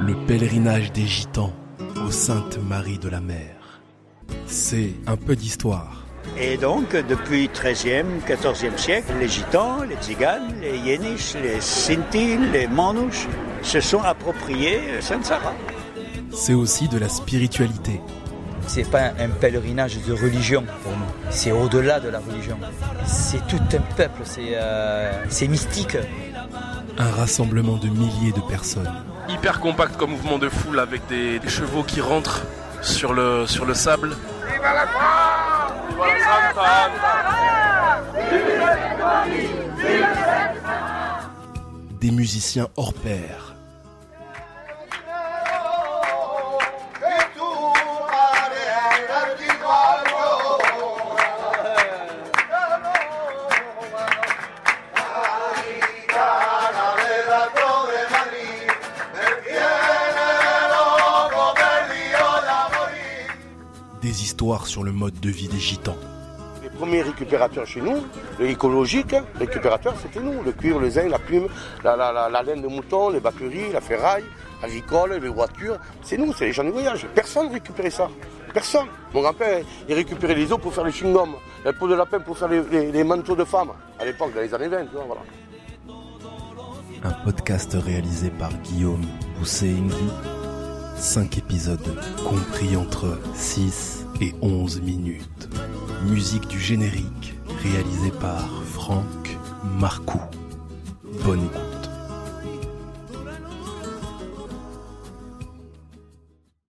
Le pèlerinage des gitans aux Saintes Marie de la Mer. C'est un peu d'histoire. Et donc, depuis 13e, 14e siècle, les gitans, les tziganes, les yéniches, les sintis, les manouches se sont appropriés Sainte-Sarah. C'est aussi de la spiritualité. C'est pas un pèlerinage de religion pour nous. C'est au-delà de la religion. C'est tout un peuple, c'est euh, c'est mystique. Un rassemblement de milliers de personnes. Hyper compact comme mouvement de foule avec des, chevaux qui rentrent sur le, sable. Des musiciens hors pair. Des histoires sur le mode de vie des gitans. Les premiers récupérateurs chez nous, l'écologique, récupérateurs, c'était nous. Le cuir, le zinc, la plume, la, la- la- la laine de mouton, les batteries, la ferraille, agricole, les voitures. C'est nous, c'est les gens du voyage. Personne ne récupérait ça. Personne. Mon grand-père, il récupérait les os pour faire les chewing-gums, la peau de lapin pour faire les, les- les manteaux de femmes. À l'époque, dans les années 20, tu vois, voilà. Un podcast réalisé par Guillaume Bousséingui. 5 épisodes compris entre 6 et 11 minutes. Musique du générique réalisée par Franck Marcoux. Bonne écoute.